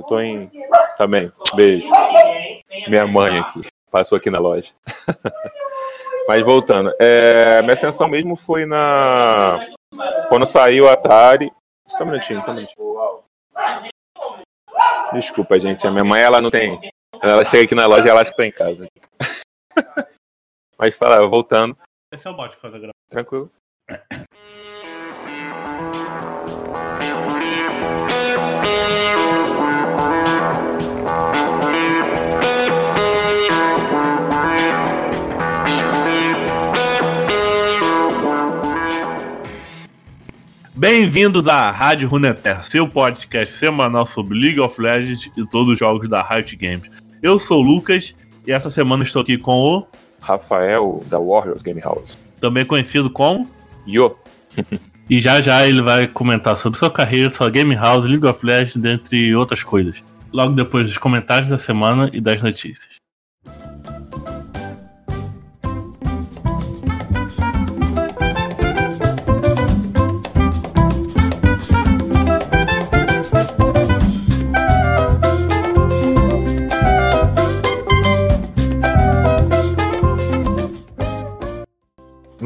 Eu tô em. Também. Beijo. Minha mãe aqui. Passou aqui na loja. Mas voltando. É, minha ascensão mesmo foi na. Quando saiu o Atari. Só um minutinho, só um minutinho. Desculpa, gente. A minha mãe, ela não tem. Ela chega aqui na loja e ela acha que tá em casa. Mas fala, voltando. Esse é o bot que faz a gravação. Tranquilo. Bem-vindos à Rádio Runeterra, seu podcast semanal sobre League of Legends e todos os jogos da Riot Games. Eu sou o Lucas e essa semana estou aqui com o Rafael, da Warriors Game House. também conhecido como Yo. e já já ele vai comentar sobre sua carreira, sua Game House, League of Legends, dentre outras coisas. Logo depois dos comentários da semana e das notícias.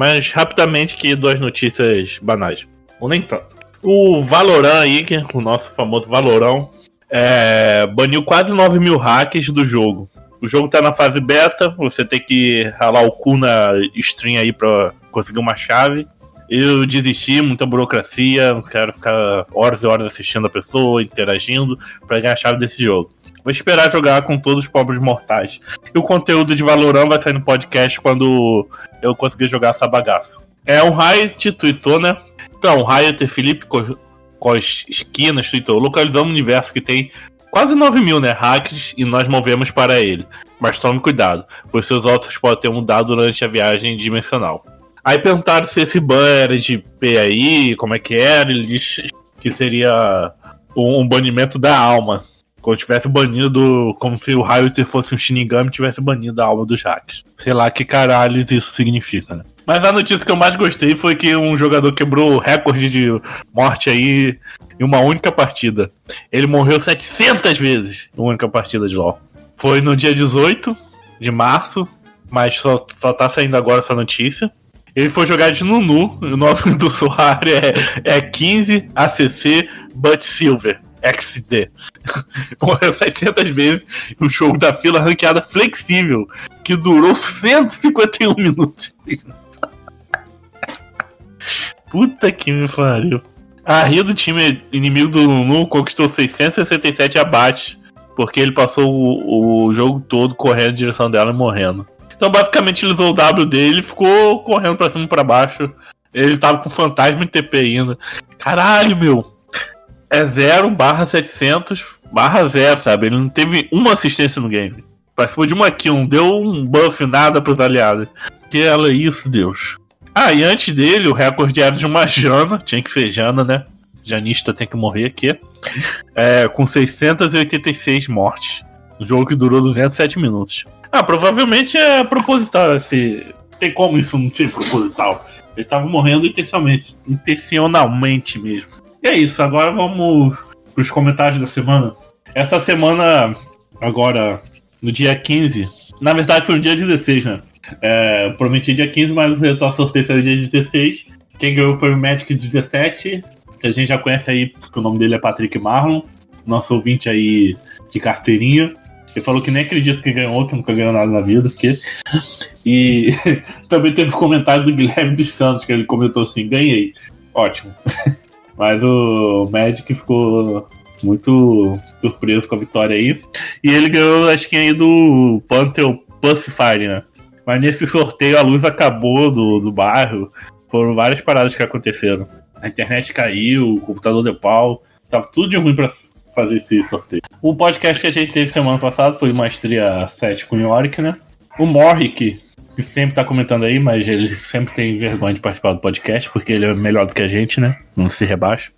Mas rapidamente que duas notícias banais. Ou nem tanto. O Valorant aí, que é o nosso famoso Valorão, é, baniu quase 9 mil hacks do jogo. O jogo tá na fase beta, você tem que ralar o cu na stream aí pra conseguir uma chave. Eu desisti, muita burocracia, não quero ficar horas e horas assistindo a pessoa, interagindo, pra ganhar a chave desse jogo. Vou esperar jogar com todos os pobres mortais. E o conteúdo de Valorant vai sair no podcast quando eu conseguir jogar essa bagaça. É, o Riot tweetou, né? Então, o Riot Felipe Co- Cos Esquinas tweetou. Localizamos um universo que tem quase 9 mil né, hacks e nós movemos para ele. Mas tome cuidado, pois seus ossos podem ter mudado durante a viagem dimensional. Aí perguntaram se esse ban era de PAI, como é que era. Ele disse que seria um, um banimento da alma. Como tivesse banido, como se o Riot fosse um Shinigami tivesse banido a alma dos hacks. Sei lá que caralhos isso significa, né? Mas a notícia que eu mais gostei foi que um jogador quebrou o recorde de morte aí em uma única partida. Ele morreu 700 vezes em uma única partida de LoL. Foi no dia 18 de março, mas só, só tá saindo agora essa notícia. Ele foi jogar de Nunu, o nome do usuário é, é 15 ACC But Silver. XD. Morreu 600 vezes o jogo da fila ranqueada flexível, que durou 151 minutos. Puta que me pariu. A Rio do time inimigo do Nunu conquistou 667 abates, porque ele passou o, o jogo todo correndo em direção dela e morrendo. Então, basicamente, ele usou o W dele e ficou correndo pra cima e pra baixo. Ele tava com fantasma em TP ainda. Caralho, meu. É 0 barra 700 barra 0, sabe? Ele não teve uma assistência no game. Participou de uma kill, não deu um buff nada pros aliados. Que ela é isso, Deus. Ah, e antes dele, o recorde era de uma Jana. Tinha que ser Jana, né? Janista tem que morrer aqui. É, com 686 mortes. Um jogo que durou 207 minutos. Ah, provavelmente é proposital. Esse... Tem como isso não ser proposital? Ele tava morrendo intencionalmente. Intencionalmente mesmo. E é isso, agora vamos pros comentários da semana. Essa semana, agora, no dia 15. Na verdade, foi no dia 16, né? É, prometi dia 15, mas o resultado do sorteio saiu dia 16. Quem ganhou foi o Magic 17, que a gente já conhece aí, porque o nome dele é Patrick Marlon, nosso ouvinte aí de carteirinha. Ele falou que nem acredita que ganhou, que nunca ganhou nada na vida, porque. E também teve um comentário do Guilherme dos Santos, que ele comentou assim: ganhei. Ótimo. Mas o Magic ficou muito surpreso com a vitória aí. E ele ganhou a skin aí do Pantheon Pacifier, né? Mas nesse sorteio a luz acabou do, do bairro. Foram várias paradas que aconteceram. A internet caiu, o computador deu pau. Tava tudo de ruim pra fazer esse sorteio. O podcast que a gente teve semana passada foi Maestria 7 com Yorick, né? O Morrick, que sempre tá comentando aí, mas ele sempre tem vergonha de participar do podcast, porque ele é melhor do que a gente, né? Não se rebaixa.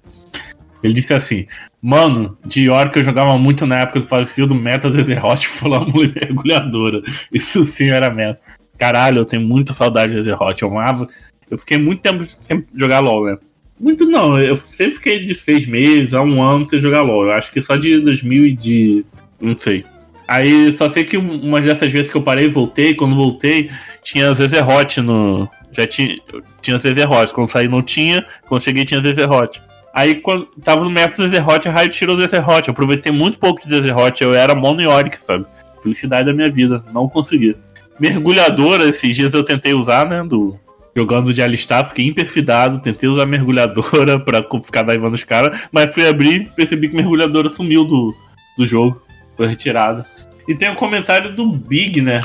Ele disse assim: Mano, de York eu jogava muito na época do falecido Meta Zezerot Flâmula e Mergulhadora. Isso sim era meta. Caralho, eu tenho muita saudade de Zezerot. Eu amava. Eu fiquei muito tempo sem jogar LOL, né? Muito não, eu sempre fiquei de seis meses a um ano sem jogar LOL. Eu acho que só de 2000 e de. não sei. Aí só sei que uma dessas vezes que eu parei e voltei, quando voltei, tinha Zezerot no. Já tinha. Tinha Zezerot. Quando saí não tinha, quando cheguei tinha Zezerot. Aí quando tava no método Zezerot, a Raio tirou Zezerot. Eu aproveitei muito pouco de Zezerot. Eu era mono Oric, sabe? Felicidade da minha vida. Não consegui. Mergulhadora, esses dias eu tentei usar, né? Do, jogando de alistar, fiquei imperfidado, tentei usar mergulhadora pra ficar daivando os caras, mas fui abrir e percebi que mergulhadora sumiu do, do jogo, foi retirada. E tem um comentário do Big, né?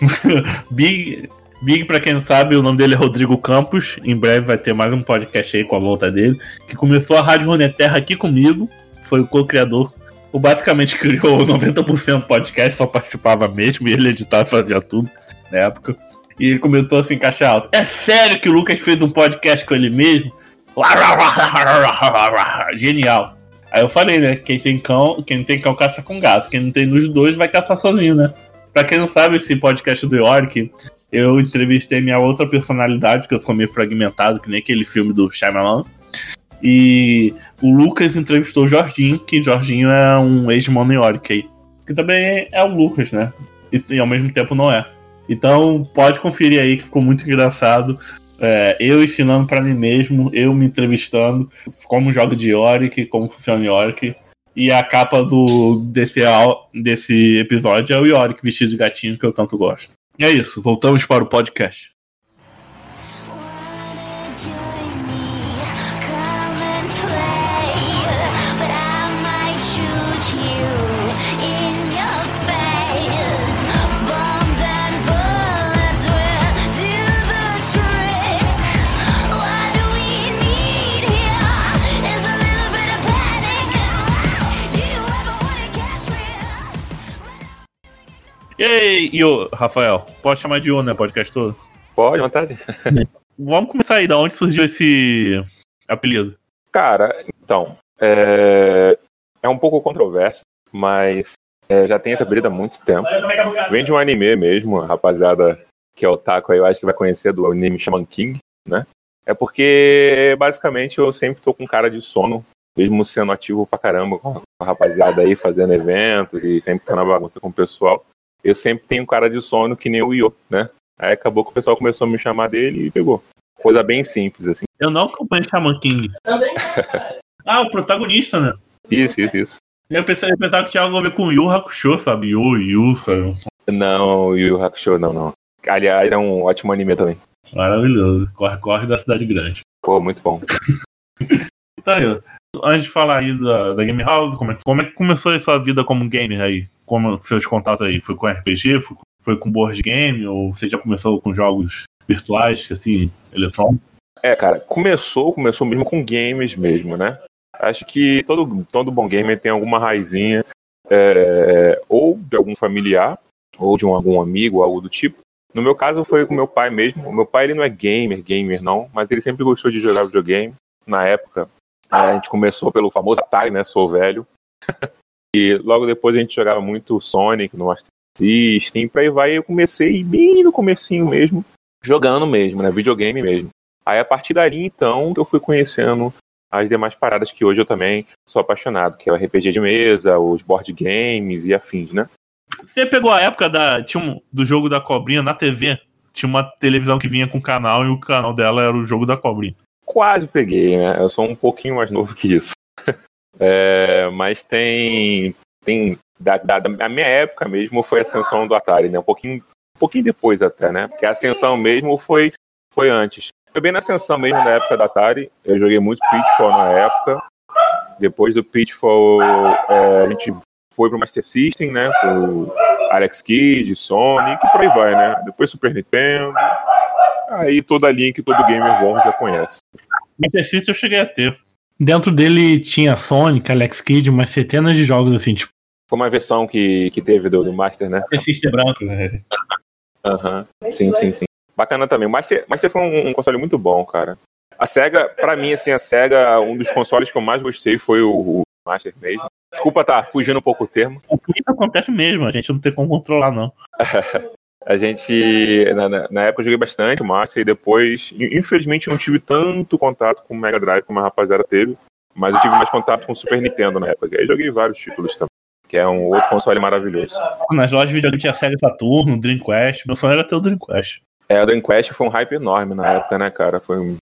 Big, Big, pra quem sabe, o nome dele é Rodrigo Campos. Em breve vai ter mais um podcast aí com a volta dele. Que começou a Rádio Runeterra aqui comigo. Foi o co-criador. O basicamente criou 90% do podcast, só participava mesmo e ele editava e fazia tudo na época. E ele comentou assim, caixa alta. É sério que o Lucas fez um podcast com ele mesmo? Genial. Aí eu falei, né? Quem tem cão, quem tem cão caça com gato. Quem não tem nos dois vai caçar sozinho, né? Pra quem não sabe, esse podcast do York, eu entrevistei minha outra personalidade, que eu sou meio fragmentado, que nem aquele filme do Shyamalan. E o Lucas entrevistou o Jorginho, que Jorginho é um ex-mano York aí. Que também é o Lucas, né? E, e ao mesmo tempo não é. Então pode conferir aí que ficou muito engraçado. É, eu ensinando para mim mesmo, eu me entrevistando, como jogo de Yorick, como funciona Yorick. E a capa do, desse, desse episódio é o Yorick vestido de gatinho, que eu tanto gosto. E é isso, voltamos para o podcast. E aí, Io, Rafael, pode chamar de Io, né? Podcast todo? Pode, vontade. Vamos começar aí, da onde surgiu esse apelido? Cara, então, é, é um pouco controverso, mas é, já tem essa briga há muito tempo. Vem de um anime mesmo, a rapaziada que é o Taco aí, eu acho que vai conhecer do anime Shaman King, né? É porque, basicamente, eu sempre tô com cara de sono, mesmo sendo ativo pra caramba com a rapaziada aí, fazendo eventos e sempre tá na bagunça com o pessoal eu sempre tenho cara de sono que nem o Io, né? Aí acabou que o pessoal começou a me chamar dele e pegou. Coisa bem simples, assim. Eu não acompanho Shaman King. Também. ah, o protagonista, né? Isso, isso, isso. Eu pensava, eu pensava que tinha algo a ver com Yu Hakusho, sabe? Yu, Yu, sabe? Não, Yu Hakusho não, não. Aliás, é um ótimo anime também. Maravilhoso. Corre, corre da cidade grande. Pô, muito bom. tá aí, Antes de falar aí da, da Game House, como é, como é que começou a sua vida como gamer aí? Como seus contatos aí? Foi com RPG? Foi, foi com board game? Ou você já começou com jogos virtuais, assim, eletrônicos? É, cara, começou, começou mesmo com games mesmo, né? Acho que todo, todo bom gamer tem alguma raizinha, é, ou de algum familiar, ou de um, algum amigo, algo do tipo. No meu caso foi com meu pai mesmo. O meu pai ele não é gamer, gamer não, mas ele sempre gostou de jogar videogame. Na época, a gente começou pelo famoso Atari, né? Sou velho. E logo depois a gente jogava muito Sonic no Master System, pra aí vai. Eu comecei bem no comecinho mesmo, jogando mesmo, né? Videogame mesmo. Aí a partir daí, então, eu fui conhecendo as demais paradas que hoje eu também sou apaixonado, que é o RPG de mesa, os board games e afins, né? Você pegou a época da, tinha um, do jogo da cobrinha na TV? Tinha uma televisão que vinha com canal e o canal dela era o jogo da cobrinha. Quase peguei, né? Eu sou um pouquinho mais novo que isso. É, mas tem. tem da, da, da, minha época mesmo foi a ascensão do Atari, né? Um pouquinho, um pouquinho depois até, né? Porque a ascensão mesmo foi, foi antes. Foi bem na ascensão mesmo na época da Atari. Eu joguei muito Pitfall na época. Depois do Pitfall, é, a gente foi pro Master System, né? Pro Alex Kidd, Sonic, por aí vai, né? Depois Super Nintendo. Aí toda a linha que todo gamer bom já conhece. Master System eu cheguei a ter. Dentro dele tinha Sonic, Alex Kidd, umas centenas de jogos assim, tipo. Foi uma versão que, que teve do, do Master, né? Persistent branco, né? Aham, uhum. sim, sim, sim. Bacana também. O Master, Master foi um, um, console muito bom, cara. A SEGA, pra mim, assim, a SEGA, um dos consoles que eu mais gostei foi o, o Master mesmo. Desculpa tá fugindo um pouco o termo. O que acontece mesmo, a gente não tem como controlar, não. A gente, na, na, época eu joguei bastante o Master e depois, infelizmente não tive tanto contato com o Mega Drive como a rapaziada teve, mas eu tive mais contato com o Super Nintendo na época. Aí joguei vários títulos também, que é um outro console maravilhoso. Nas lojas de videogame tinha Sega Saturno, Dreamcast, meu sonho era ter o Dreamcast. É, o Dreamcast foi um hype enorme na época, né, cara? Foi um...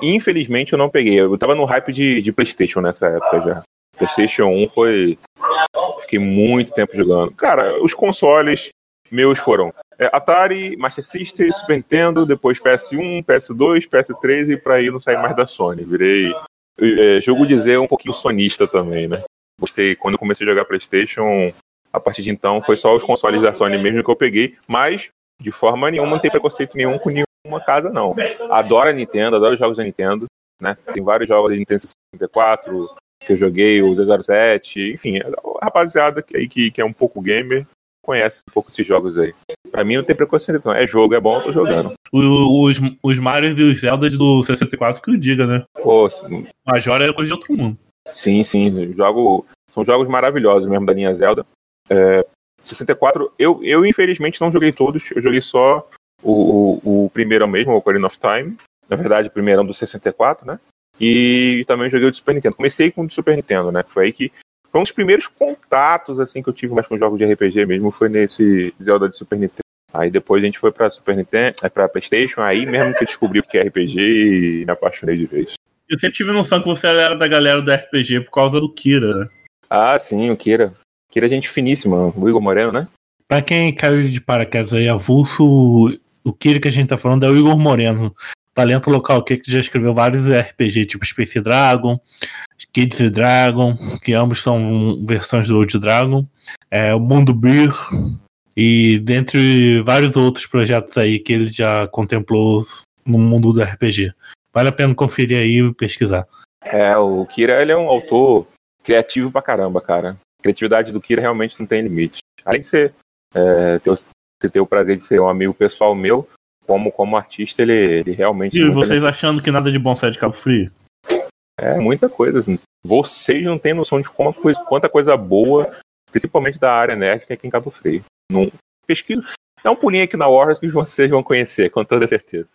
Infelizmente eu não peguei. Eu tava no hype de, de PlayStation nessa época já. PlayStation 1 foi. Fiquei muito tempo jogando. Cara, os consoles meus foram é, Atari, Master System, Super Nintendo, depois PS1, PS2, PS3 e pra ir não sair mais da Sony. Virei, é, jogo dizer, um pouquinho sonista também, né? Gostei, quando comecei a jogar PlayStation, a partir de então foi só os consoles da Sony mesmo que eu peguei, mas de forma nenhuma não tem preconceito nenhum com nenhuma casa, não. Adoro a Nintendo, adoro os jogos da Nintendo, né? Tem vários jogos da Nintendo 64 que eu joguei, o 007, enfim, a rapaziada que, aí, que, que é um pouco gamer conhece um pouco esses jogos aí. Pra mim não tem preconceito, não. É jogo, é bom, eu tô jogando. Os, os Mario e os Zelda do 64 que o diga, né? Pô, Major é coisa de outro mundo. Sim, sim. Jogo, são jogos maravilhosos mesmo da linha Zelda. É, 64, eu, eu infelizmente não joguei todos, eu joguei só o, o, o primeiro mesmo, o Ocarina of Time. Na verdade, o primeiro do 64, né? E também joguei o de Super Nintendo. Comecei com o de Super Nintendo, né? Foi aí que foi um dos primeiros contatos assim que eu tive mais com jogos de RPG mesmo, foi nesse Zelda de Super Nintendo. Aí depois a gente foi pra Super Nintendo, é, pra Playstation, aí mesmo que eu descobri o que é RPG e me apaixonei de vez. Eu sempre tive noção que você era da galera do RPG por causa do Kira, né? Ah, sim, o Kira. Kira é gente finíssima, o Igor Moreno, né? Pra quem caiu de paraquedas aí, avulso, o Kira que a gente tá falando é o Igor Moreno. Talento local que já escreveu vários RPG, tipo Space Dragon, Kids Dragon, que ambos são versões do Old Dragon, é, o Mundo Beer, e dentre vários outros projetos aí que ele já contemplou no mundo do RPG. Vale a pena conferir aí e pesquisar. É, o Kira ele é um autor criativo pra caramba, cara. A criatividade do Kira realmente não tem limite. Além de ser, é, ter, ter o prazer de ser um amigo pessoal meu, como, como artista, ele, ele realmente. E vocês achando que nada de bom sai de Cabo Frio? É muita coisa. Assim. Vocês não têm noção de como coisa, quanta coisa boa, principalmente da área nerd, tem aqui em Cabo Frio. Não, pesquisa. Dá um pulinho aqui na Warriors que vocês vão conhecer, com toda certeza.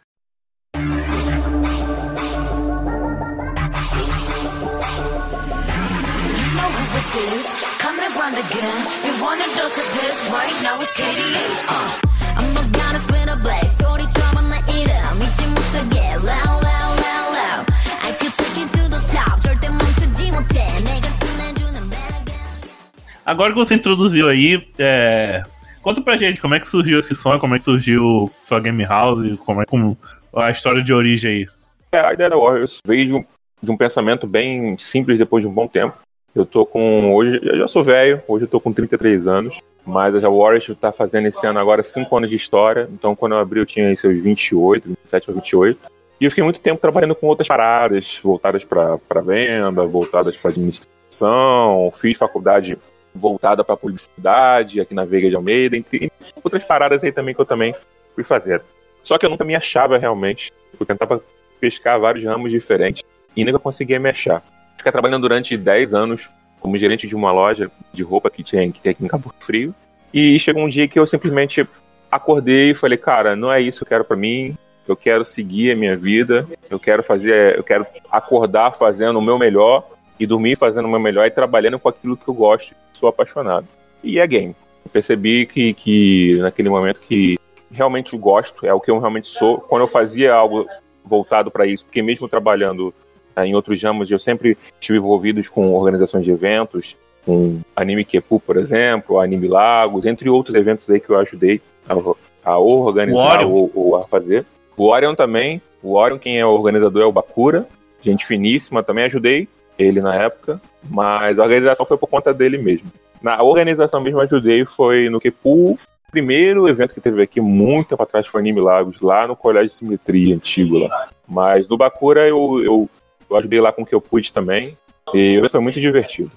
Agora que você introduziu aí, é... conta pra gente como é que surgiu esse sonho, como é que surgiu sua Game House, como é como a história de origem aí. É, a ideia da Warriors veio de um, de um pensamento bem simples depois de um bom tempo. Eu tô com. Hoje eu já sou velho, hoje eu tô com 33 anos, mas a Warriors tá fazendo esse ano agora 5 anos de história. Então quando eu abri eu tinha seus 28, 27 ou 28. E eu fiquei muito tempo trabalhando com outras paradas, voltadas para venda, voltadas para administração. Fiz faculdade voltada para publicidade aqui na Veiga de Almeida, entre outras paradas aí também que eu também fui fazer. Só que eu nunca me achava realmente. Eu tentava pescar vários ramos diferentes e nunca conseguia me achar. Fiquei trabalhando durante 10 anos como gerente de uma loja de roupa que tem, que tem aqui em Cabo Frio. E chegou um dia que eu simplesmente acordei e falei, cara, não é isso que eu quero para mim. Eu quero seguir a minha vida. Eu quero fazer, eu quero acordar fazendo o meu melhor e dormir fazendo o meu melhor e trabalhando com aquilo que eu gosto, sou apaixonado. E é game. Eu percebi que, que naquele momento que realmente gosto, é o que eu realmente sou. Quando eu fazia algo voltado para isso, porque mesmo trabalhando em outros ramos, eu sempre estive envolvido com organizações de eventos, com Anime Kepu, por exemplo, Anime Lagos, entre outros eventos aí que eu ajudei a, a organizar ou, ou, a fazer. O Orion também, o Orion quem é o organizador é o Bakura, gente finíssima, também ajudei ele na época, mas a organização foi por conta dele mesmo. Na organização mesmo ajudei foi no o primeiro evento que teve aqui muito tempo atrás foi Anime Lagos, lá no Colégio de Simetria antigo lá. Mas no Bakura eu, eu, eu ajudei lá com o que eu pude também, e foi muito divertido.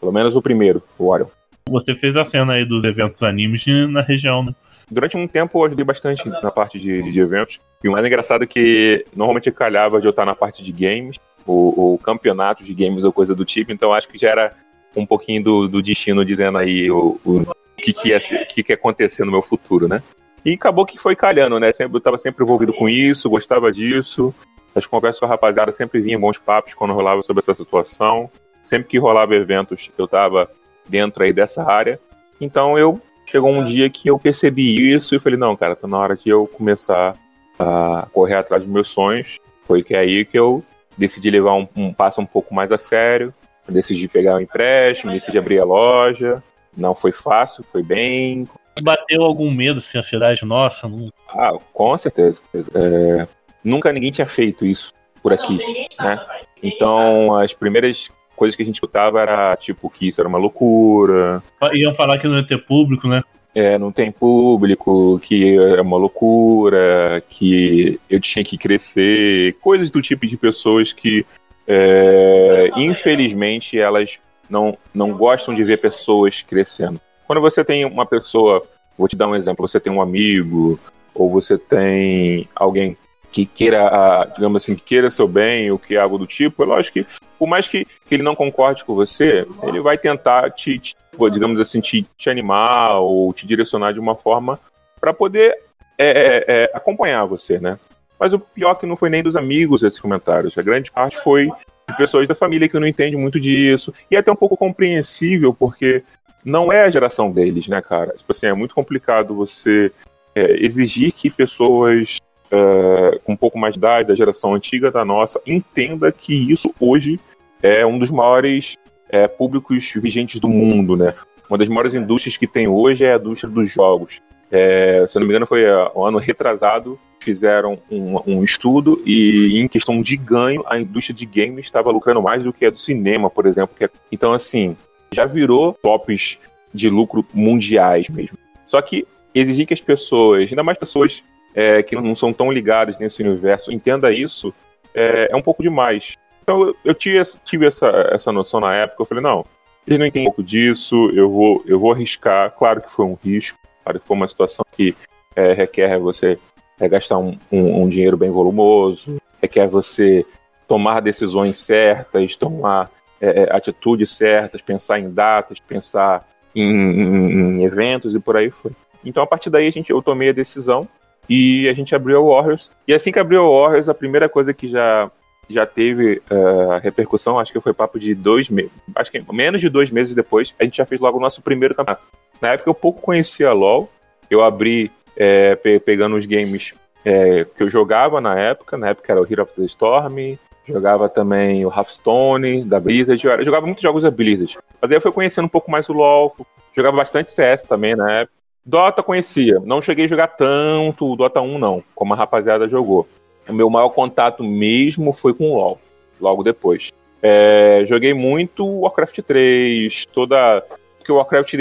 Pelo menos o primeiro, o Orion. Você fez a cena aí dos eventos animes na região, né? Durante um tempo eu ajudei bastante na parte de, de eventos. E o mais engraçado é que normalmente calhava de eu estar na parte de games, o, o campeonato de games ou coisa do tipo, então acho que já era um pouquinho do, do destino dizendo aí o, o que, que, ia, que, que ia acontecer no meu futuro, né? E acabou que foi calhando, né? Sempre, eu estava sempre envolvido com isso, gostava disso. As conversas com a rapaziada sempre vinham bons papos quando rolava sobre essa situação. Sempre que rolava eventos, eu estava dentro aí dessa área. Então eu chegou um dia que eu percebi isso e falei, não, cara, tá na hora de eu começar a correr atrás dos meus sonhos. Foi que é aí que eu decidi levar um, um passo um pouco mais a sério. decidi pegar um empréstimo, decidi abrir a loja. Não foi fácil, foi bem. Bateu algum medo, assim, ansiedade nossa? Não... Ah, com certeza. É, nunca ninguém tinha feito isso por aqui, né? Então, as primeiras coisas que a gente escutava era tipo que isso era uma loucura. Iam falar que não ia ter público, né? É, não tem público, que é uma loucura, que eu tinha que crescer, coisas do tipo de pessoas que, é, infelizmente, elas não, não gostam de ver pessoas crescendo. Quando você tem uma pessoa, vou te dar um exemplo, você tem um amigo, ou você tem alguém que queira, digamos assim, que queira seu bem, ou que é algo do tipo, é lógico que, por mais que, que ele não concorde com você, ele vai tentar te, te digamos assim, te, te, animar ou te direcionar de uma forma para poder é, é, é, acompanhar você, né? Mas o pior que não foi nem dos amigos esses comentários. A grande parte foi de pessoas da família que não entendem muito disso. E é até um pouco compreensível, porque não é a geração deles, né, cara? Tipo assim, é muito complicado você é, exigir que pessoas é, com um pouco mais de idade, da geração antiga da nossa, entenda que isso hoje é um dos maiores é, públicos vigentes do mundo, né? Uma das maiores indústrias que tem hoje é a indústria dos jogos. É, se eu não me engano, foi um ano retrasado, fizeram um, um, estudo e, em questão de ganho, a indústria de games estava lucrando mais do que a do cinema, por exemplo. É, então, assim, já virou tops de lucro mundiais mesmo. Só que exigir que as pessoas, ainda mais pessoas é, que não são tão ligadas nesse universo, entenda isso, é, é um pouco demais. Então eu, tive, tive essa, essa noção na época, eu falei, não, eles não entendem um pouco disso, eu vou, eu vou arriscar. Claro que foi um risco, claro que foi uma situação que é, requer você é, gastar um, um, um, dinheiro bem volumoso, requer você tomar decisões certas, tomar é, é atitudes certas, pensar em datas, pensar em, em, em, eventos e por aí foi. Então a partir daí a gente, eu tomei a decisão e a gente abriu o Warriors. E assim que abriu o Warriors, a primeira coisa que já, já teve uh, repercussão, acho que foi papo de dois meses, acho que menos de dois meses depois, a gente já fez logo o nosso primeiro campeonato. Na época eu pouco conhecia LoL, eu abri é, pe pegando os games é, que eu jogava na época, na época era o Hero of the Storm, jogava também o Hearthstone da Blizzard, eu jogava muitos jogos da Blizzard. Mas aí eu fui conhecendo um pouco mais o LoL, jogava bastante CS também na época. Dota conhecia, não cheguei a jogar tanto o Dota 1 não, como a rapaziada jogou. O meu maior contato mesmo foi com o LoL, logo depois. É, joguei muito Warcraft 3, toda... Porque o Warcraft,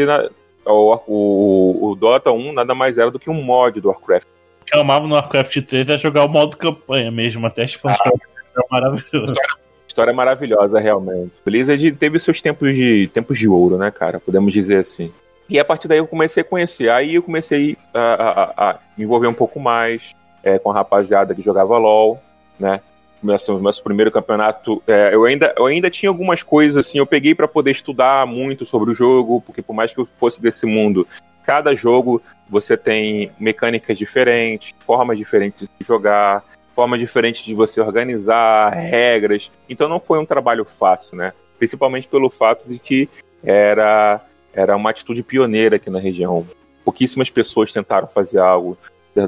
o, o, o Dota 1 nada mais era do que um mod do Warcraft. O que eu amava no Warcraft 3 é jogar o modo campanha mesmo, até a expansão. Ah. É maravilhoso. História maravilhosa, realmente. Blizzard teve seus tempos de, tempos de ouro, né, cara? Podemos dizer assim. E a partir daí eu comecei a conhecer. Aí eu comecei a, a, a me envolver um pouco mais é, com a rapaziada que jogava LOL, né? Começou o nosso primeiro campeonato. É, eu, ainda, eu ainda tinha algumas coisas assim, eu peguei para poder estudar muito sobre o jogo, porque por mais que eu fosse desse mundo, cada jogo você tem mecânicas diferentes, formas diferentes de jogar, forma diferente de você organizar, regras. Então não foi um trabalho fácil, né? Principalmente pelo fato de que era era uma atitude pioneira aqui na região. Pouquíssimas pessoas tentaram fazer algo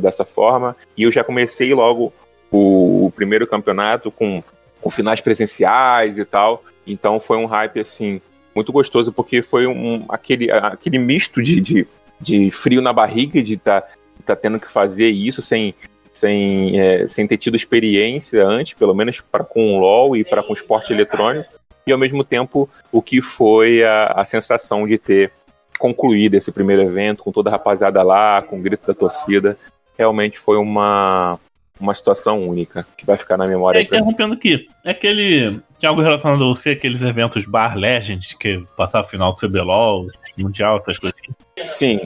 dessa forma, e eu já comecei logo o, o primeiro campeonato com, com finais presenciais e tal, então foi um hype assim muito gostoso, porque foi um, aquele, aquele misto de, de, de frio na barriga de estar tá, tá tendo que fazer isso sem, sem, é, sem ter tido experiência antes, pelo menos para com o LoL e para com o esporte eletrônico e ao mesmo tempo o que foi a, a sensação de ter concluído esse primeiro evento com toda a rapaziada lá, com o grito da torcida. Realmente foi uma, uma situação única que vai ficar na memória. É, interrompendo aqui, é aquele. Tem algo relacionado a você, aqueles eventos Bar Legends, que passar o final do CBLOL, Mundial, essas coisas? Sim,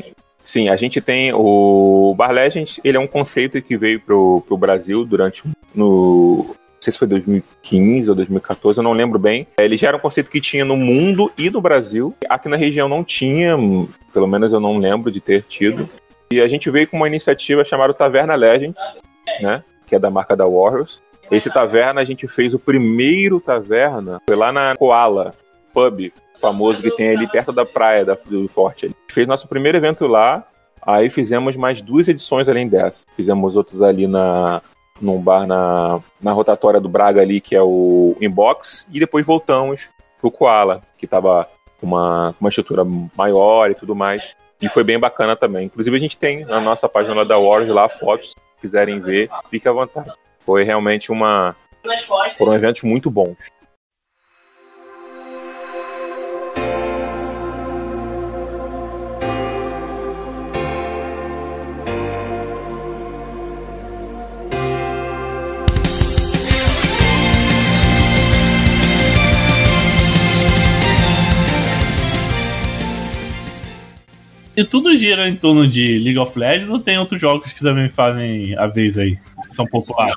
Sim, a gente tem o Bar Legends, ele é um conceito que veio pro, pro Brasil durante no sei se foi 2015 ou 2014, eu não lembro bem. Ele já era um conceito que tinha no mundo e no Brasil. Aqui na região não tinha, Pelo menos eu não lembro de ter tido. E a gente veio com uma iniciativa chamada Taverna Legends, né? Que é da marca da Warriors. Esse Taverna a gente fez o primeiro Taverna, foi lá na Koala Pub, famoso que tem ali perto da praia da, do Forte. A gente fez nosso primeiro evento lá, aí fizemos mais duas edições além dessa. Fizemos outros ali na, num bar na, na rotatória do Braga ali, que é o Inbox, e depois voltamos pro Koala, que tava com uma, uma estrutura maior e tudo mais. E foi bem bacana também. Inclusive a gente tem na nossa página da Warriors lá fotos, se quiserem ver, fique à vontade. Foi realmente uma. Foram eventos muito bons. E tudo gira em torno de League of Legends ou tem outros jogos que também fazem a vez aí? Que são populares?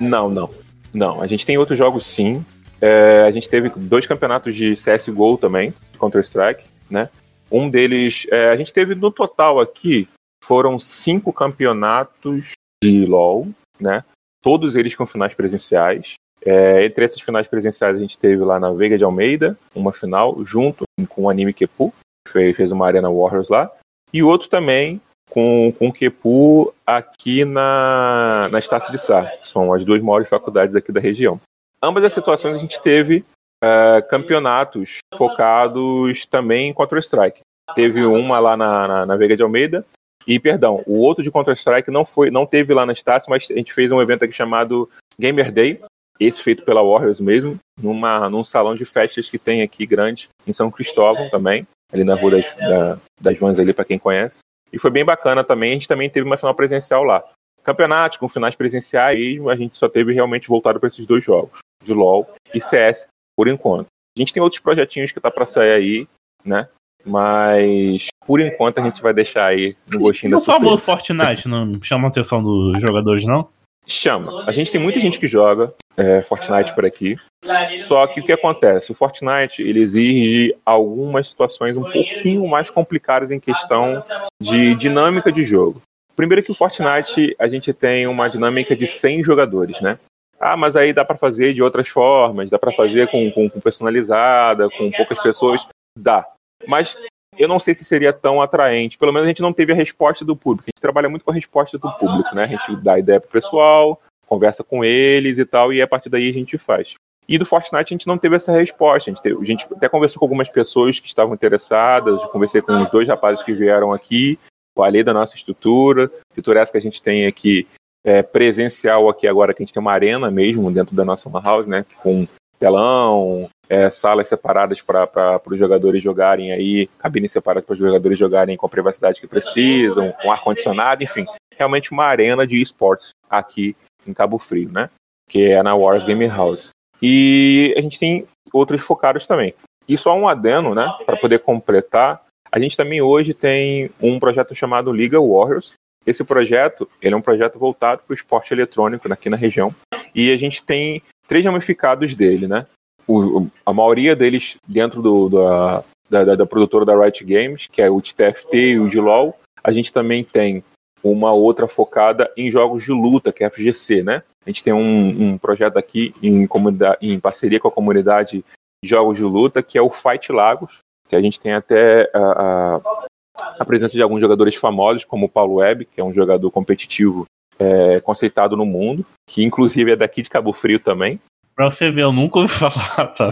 Não, não. Não, a gente tem outros jogos sim. É, a gente teve dois campeonatos de CSGO também, Counter-Strike, né? Um deles, é, a gente teve no total aqui, foram cinco campeonatos de LoL, né? Todos eles com finais presenciais. É, entre esses finais presenciais, a gente teve lá na Veiga de Almeida, uma final, junto com o Anime Kepu, fez, fez uma Arena Warriors lá, e outro também com, com o Kepu aqui na, na Estácio de Sá. São as duas maiores faculdades aqui da região. Ambas as situações a gente teve uh, campeonatos focados também em Counter-Strike. Teve uma lá na, na, na, Veiga de Almeida, e, perdão, o outro de Counter-Strike não foi, não teve lá na Estácio, mas a gente fez um evento aqui chamado Gamer Day, esse feito pela Warriors mesmo, numa, num salão de festas que tem aqui grande, em São Cristóvão também ali na Rua das, da, das Vans ali, para quem conhece. E foi bem bacana também, a gente também teve uma final presencial lá. Campeonato com finais presenciais, a gente só teve realmente voltado para esses dois jogos, de LoL e CS, por enquanto. A gente tem outros projetinhos que tá para sair aí, né? Mas por enquanto a gente vai deixar aí no gostinho da surpresa. O famoso Fortnite não chama a atenção dos jogadores, não? Chama. A gente tem muita gente que joga é, Fortnite por aqui. Só que o que acontece? O Fortnite ele exige algumas situações um pouquinho mais complicadas em questão de dinâmica de jogo. Primeiro que o Fortnite a gente tem uma dinâmica de 100 jogadores, né? Ah, mas aí dá para fazer de outras formas, dá para fazer com, com, com personalizada, com poucas pessoas, dá. Mas eu não sei se seria tão atraente. Pelo menos a gente não teve a resposta do público. A gente trabalha muito com a resposta do público, né? A gente dá ideia pro pessoal, conversa com eles e tal, e a partir daí a gente faz. E do Fortnite a gente não teve essa resposta. A gente, teve, a gente até conversou com algumas pessoas que estavam interessadas, conversei com os dois rapazes que vieram aqui, falei da nossa estrutura, estrutura essa que a gente tem aqui é, presencial aqui agora, que a gente tem uma arena mesmo dentro da nossa house, né? Com telão, é, salas separadas para os jogadores jogarem aí, cabines separadas para os jogadores jogarem com a privacidade que precisam, com ar-condicionado, enfim. Realmente uma arena de esportes aqui em Cabo Frio, né? Que é na Wars Game House. E a gente tem outros focados também. E só um adeno, né? Para poder completar, a gente também hoje tem um projeto chamado Liga Warriors. Esse projeto, ele é um projeto voltado para o esporte eletrônico aqui na região. E a gente tem três ramificados dele, né? O, a maioria deles dentro do, da, da, da, produtora da Riot Games, que é o TFT e o de LoL. A gente também tem uma outra focada em jogos de luta, que é a FGC, né? A gente tem um, um projeto aqui em, em parceria com a comunidade de jogos de luta, que é o Fight Lagos, que a gente tem até a, a, a presença de alguns jogadores famosos, como o Paulo Webb, que é um jogador competitivo é, conceitado no mundo, que inclusive é daqui de Cabo Frio também. Pra você ver, eu nunca ouvi falar, tá?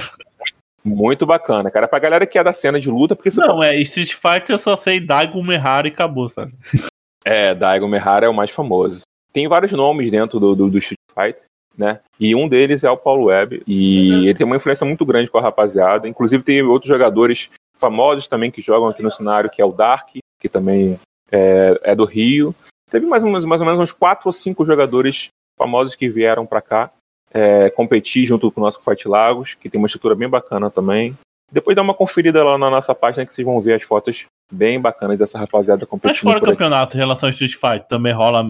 Muito bacana, cara. Pra galera que é da cena de luta, porque Não, pode... é Street Fighter eu só sei Daigo Mehara e acabou, sabe? É, Daigo Mehara é o mais famoso. Tem vários nomes dentro do, do, do Street Fighter, né? E um deles é o Paulo Webb. E ele tem uma influência muito grande com a rapaziada. Inclusive, tem outros jogadores famosos também que jogam aqui no cenário, que é o Dark, que também é, é do Rio. Teve mais, mais, mais ou menos uns quatro ou cinco jogadores famosos que vieram para cá é, competir junto com o nosso Fight Lagos, que tem uma estrutura bem bacana também. Depois dá uma conferida lá na nossa página que vocês vão ver as fotos bem bacanas dessa rapaziada competindo. Mas fora do campeonato, em relação ao Street Fighter, também rola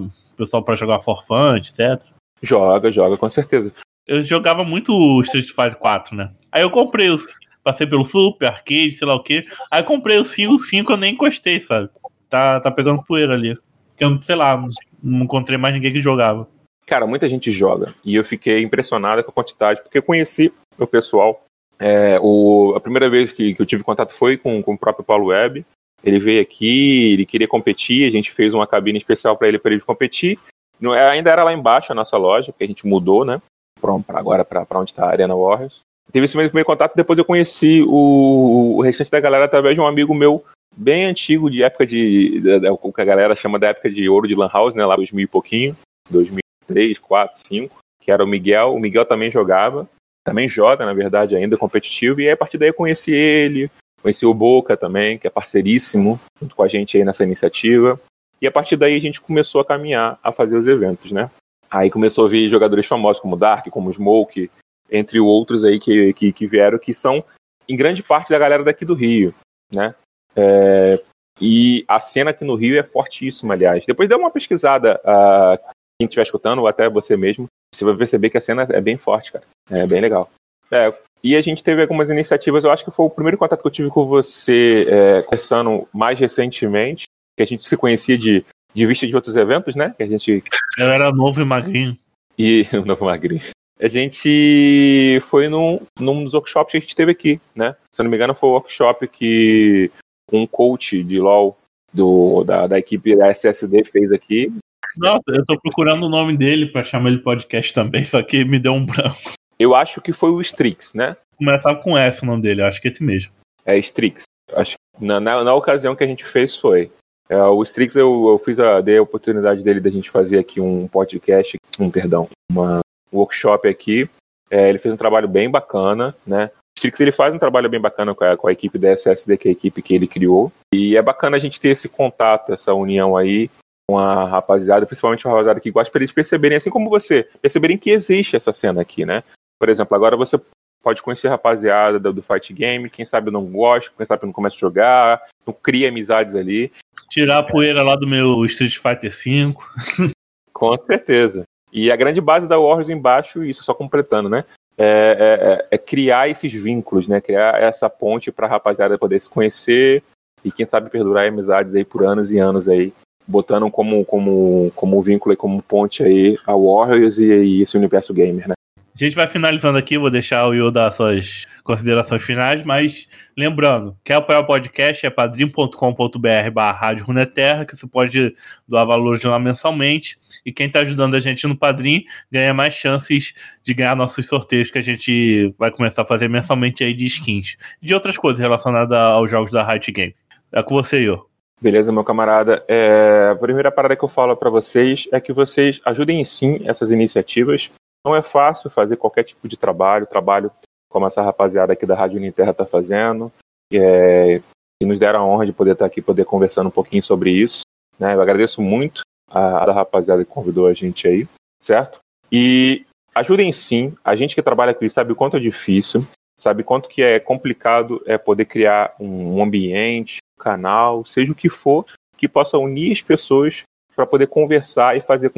pessoal para jogar for fun, etc? Joga, joga, com certeza. Eu jogava muito o Street Fighter 4, né? Aí eu comprei os, passei pelo Super, Arcade, sei lá o que. Aí comprei o 5, o 5 eu nem encostei, sabe? Tá, tá pegando poeira ali. Eu, sei lá, não encontrei mais ninguém que jogava. Cara, muita gente joga. E eu fiquei impressionado com a quantidade, porque eu conheci o pessoal. É, o, a primeira vez que, que eu tive contato foi com, com o próprio Paulo Web. Ele veio aqui, ele queria competir, a gente fez uma cabine especial para ele para ele competir. Não, é, ainda era lá embaixo a nossa loja, porque a gente mudou, né? Pra, agora para onde está a Arena Warriors. Teve esse primeiro contato, depois eu conheci o, o restante da galera através de um amigo meu bem antigo, de época de. o que a galera chama da época de ouro de Lan House, né? Lá 2000 e pouquinho, 2003, 4, 5, que era o Miguel. O Miguel também jogava, também joga, na verdade, ainda competitivo, e aí, a partir daí eu conheci ele, conheci o Boca também, que é parceiríssimo junto com a gente aí nessa iniciativa. E a partir daí a gente começou a caminhar a fazer os eventos, né? Aí começou a vir jogadores famosos como Dark, como Smoke, entre outros aí que, que, que vieram, que são em grande parte da galera daqui do Rio, né? É, e a cena aqui no Rio é fortíssima, aliás. Depois dê uma pesquisada, uh, quem estiver escutando, ou até você mesmo, você vai perceber que a cena é bem forte, cara. É bem legal. É, e a gente teve algumas iniciativas, eu acho que foi o primeiro contato que eu tive com você, é, conversando mais recentemente, que a gente se conhecia de, de vista de outros eventos, né? Que a gente... Eu era novo e magrinho. E o novo magrinho. A gente foi num, num dos workshops que a gente teve aqui, né? Se eu não me engano, foi o workshop que um coach de LoL do, da, da equipe da SSD fez aqui. Nossa, eu tô procurando o nome dele para chamar ele de podcast também, só que me deu um branco. Eu acho que foi o Strix, né? Começava com S o nome dele, acho que é esse mesmo. É Strix. Acho que na, na, na ocasião que a gente fez foi. É, o Strix eu, eu fiz a, dei a oportunidade dele da gente fazer aqui um podcast, um perdão, uma um workshop aqui. É, ele fez um trabalho bem bacana, né? Strix ele faz um trabalho bem bacana com a, com a equipe da SSD, que é a equipe que ele criou. E é bacana a gente ter esse contato, essa união aí com a rapaziada, principalmente a rapaziada que gosta, para eles perceberem, assim como você, perceberem que existe essa cena aqui, né? Por exemplo, agora você pode conhecer a rapaziada do, do Fight Game, quem sabe não gosta, quem sabe não começa a jogar, não cria amizades ali. Tirar a poeira lá do meu Street Fighter V. Com certeza. E a grande base da Warriors embaixo, isso só completando, né? É, é, é, é, criar esses vínculos, né? Criar essa ponte para a rapaziada poder se conhecer e quem sabe perdurar amizades aí por anos e anos aí, botando como como como vínculo e como ponte aí a Warriors e, e esse universo gamer, né? A gente vai finalizando aqui, vou deixar o Will dar suas considerações finais, mas lembrando, quer apoiar o podcast, é padrim.com.br barra Rádio Runeterra, que você pode doar valor de lá mensalmente, e quem está ajudando a gente no Padrim ganha mais chances de ganhar nossos sorteios que a gente vai começar a fazer mensalmente aí de skins. E de outras coisas relacionadas aos jogos da Riot Game. É com você, Will. Beleza, meu camarada. É, a primeira parada que eu falo para vocês é que vocês ajudem sim essas iniciativas. Não é fácil fazer qualquer tipo de trabalho, trabalho como essa rapaziada aqui da Rádio Uninterra está fazendo, é, e nos deram a honra de poder estar aqui, poder conversando um pouquinho sobre isso. Né? Eu agradeço muito a, a rapaziada que convidou a gente aí, certo? E ajudem sim, a gente que trabalha com isso sabe o quanto é difícil, sabe quanto que é complicado é poder criar um ambiente, um canal, seja o que for, que possa unir as pessoas para poder conversar e fazer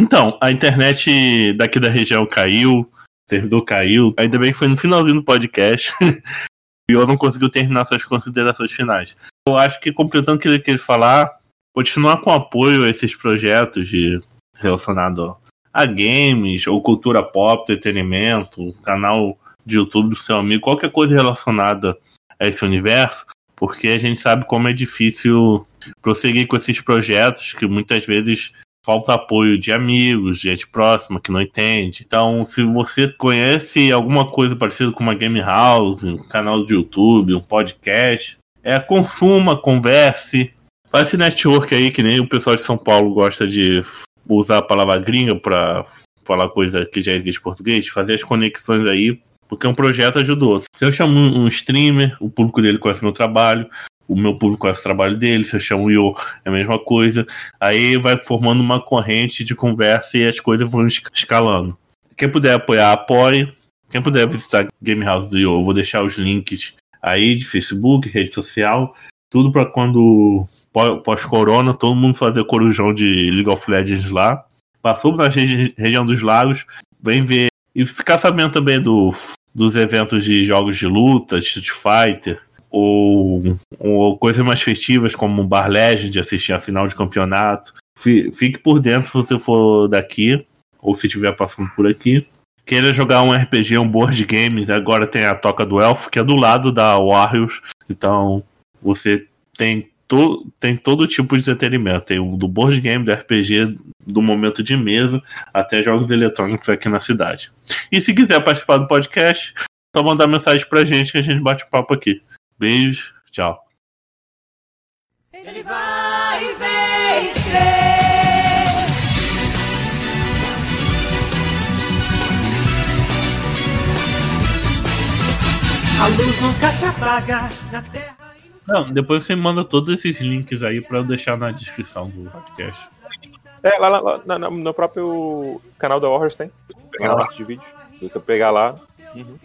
então, a internet daqui da região caiu, o servidor caiu. Ainda bem que foi no finalzinho do podcast. e eu não consegui terminar suas considerações finais. Eu acho que, completando o que ele quer falar, continuar com apoio a esses projetos de, relacionado a games, ou cultura pop, entretenimento, canal de YouTube do seu amigo, qualquer coisa relacionada a esse universo, porque a gente sabe como é difícil prosseguir com esses projetos que muitas vezes falta apoio de amigos, gente próxima que não entende. Então, se você conhece alguma coisa parecida com uma game house, um canal de YouTube, um podcast, é consuma, converse, faça network aí que nem o pessoal de São Paulo gosta de usar a palavra gringa para falar coisa que já existe em português, fazer as conexões aí, porque um projeto ajudou. Se eu chamo um streamer, o público dele conhece meu trabalho, o meu público conhece o trabalho dele, se eu chamo Yo, é a mesma coisa. Aí vai formando uma corrente de conversa e as coisas vão escalando. Quem puder apoiar, apoie. Quem puder visitar Game House do Yo, eu vou deixar os links aí de Facebook, rede social, tudo para quando pós-corona todo mundo fazer corujão de League of Legends lá. Passou na regi região dos lagos, vem ver E ficar sabendo também do, dos eventos de jogos de luta, Street Fighter, ou, ou coisas mais festivas como Bar Legend, assistir a final de campeonato. Fique por dentro se você for daqui, ou se estiver passando por aqui. Queira jogar um RPG, um board game, agora tem a Toca do Elfo, que é do lado da Warriors. Então, você tem, to, tem todo tipo de entretenimento. Tem o do board game, do RPG, do momento de mesa, até jogos eletrônicos aqui na cidade. E se quiser participar do podcast, só mandar mensagem pra gente que a gente bate papo aqui. Beijo, tchau. Ele vai vencer. A luz nunca se apaga na terra. Não, depois você manda todos esses links aí pra eu deixar na descrição do podcast. É, lá, lá, lá no, no próprio canal da Warriors tem. Pegar lá de vídeo. Se você pegar lá. Uhum.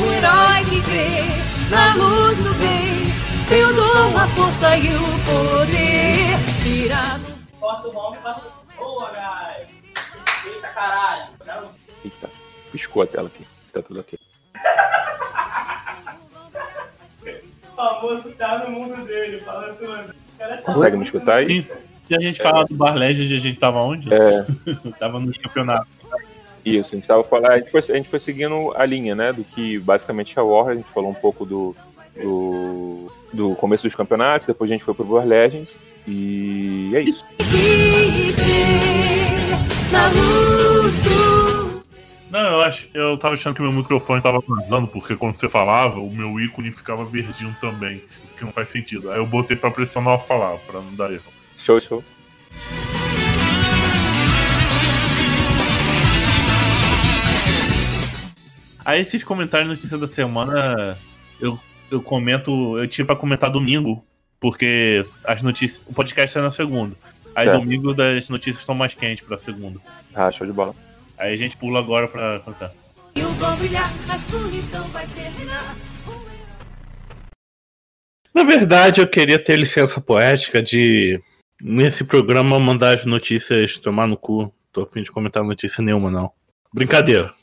O herói que crê na luz do bem, tem o dom, a força e o poder. Tirado. Corta o nome e Boa, guys! Eita caralho! Eita, piscou a tela aqui. Tá tudo aqui. famoso tá no mundo dele, fala tudo. Tá Consegue me escutar aí? Sim. Se a gente falar do Bar Legend, a gente tava onde? É. tava no campeonato. Isso, a gente tava falando, a gente, foi, a gente foi seguindo a linha, né, do que basicamente é a a gente falou um pouco do, do, do começo dos campeonatos, depois a gente foi pro War Legends, e é isso. Não, eu acho, eu tava achando que meu microfone tava vazando, porque quando você falava, o meu ícone ficava verdinho também, o que não faz sentido. Aí eu botei pra pressionar falar, pra não dar erro. Show, show. Aí esses comentários notícia da semana, eu, eu comento, eu tinha pra comentar domingo, porque as notícias, o podcast é na segunda. Aí certo. domingo das notícias estão mais quentes pra segunda. Ah, show de bola. Aí a gente pula agora pra contar. Na verdade, eu queria ter licença poética de, nesse programa, mandar as notícias tomar no cu. Tô afim de comentar notícia nenhuma, não. Brincadeira.